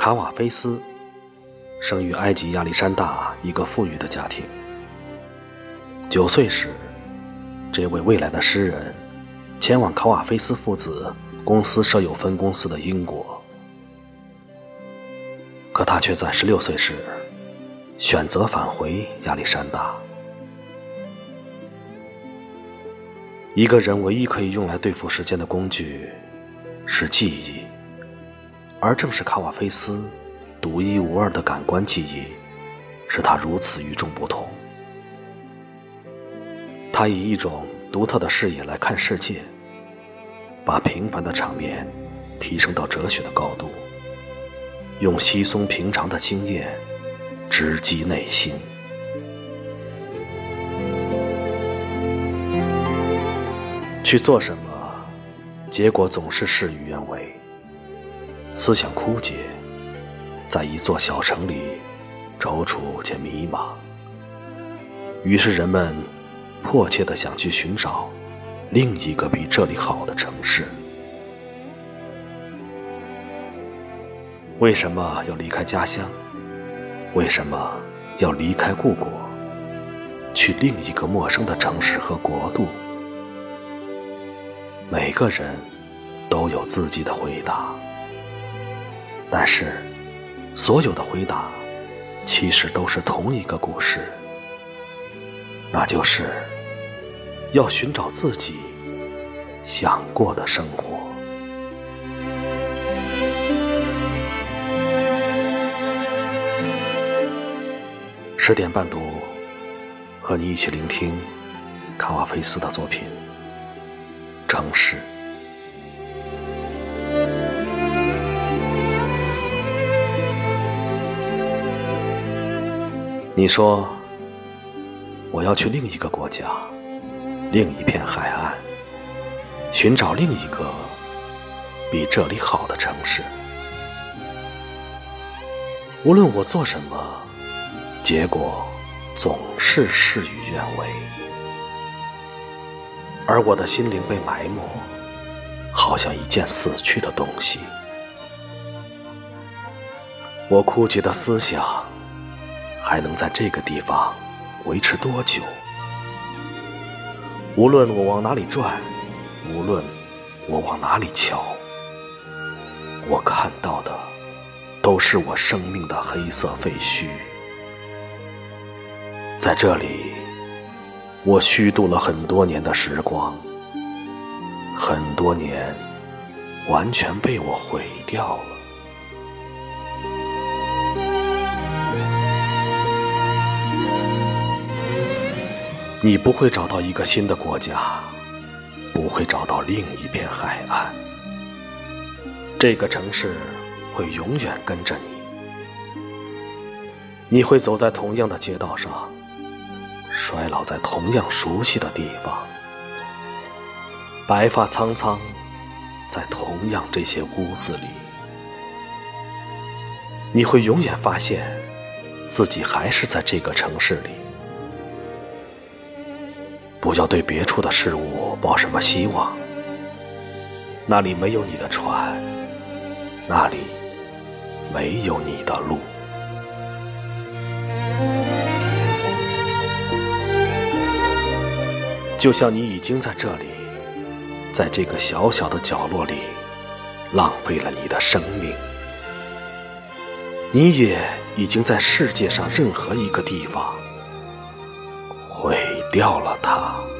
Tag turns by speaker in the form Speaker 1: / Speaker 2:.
Speaker 1: 卡瓦菲斯生于埃及亚历山大一个富裕的家庭。九岁时，这位未来的诗人前往卡瓦菲斯父子公司设有分公司的英国，可他却在十六岁时选择返回亚历山大。一个人唯一可以用来对付时间的工具是记忆。而正是卡瓦菲斯独一无二的感官记忆，使他如此与众不同。他以一种独特的视野来看世界，把平凡的场面提升到哲学的高度，用稀松平常的经验直击内心。去做什么，结果总是事与愿违。思想枯竭，在一座小城里踌躇且迷茫。于是人们迫切地想去寻找另一个比这里好的城市。为什么要离开家乡？为什么要离开故国，去另一个陌生的城市和国度？每个人都有自己的回答。但是，所有的回答其实都是同一个故事，那就是要寻找自己想过的生活。十点半读，和你一起聆听卡瓦菲斯的作品《城市》。你说，我要去另一个国家，另一片海岸，寻找另一个比这里好的城市。无论我做什么，结果总是事与愿违，而我的心灵被埋没，好像一件死去的东西。我枯竭的思想。还能在这个地方维持多久？无论我往哪里转，无论我往哪里瞧，我看到的都是我生命的黑色废墟。在这里，我虚度了很多年的时光，很多年完全被我毁掉了。你不会找到一个新的国家，不会找到另一片海岸。这个城市会永远跟着你，你会走在同样的街道上，衰老在同样熟悉的地方，白发苍苍，在同样这些屋子里，你会永远发现自己还是在这个城市里。不要对别处的事物抱什么希望，那里没有你的船，那里没有你的路。就像你已经在这里，在这个小小的角落里，浪费了你的生命，你也已经在世界上任何一个地方。掉了它。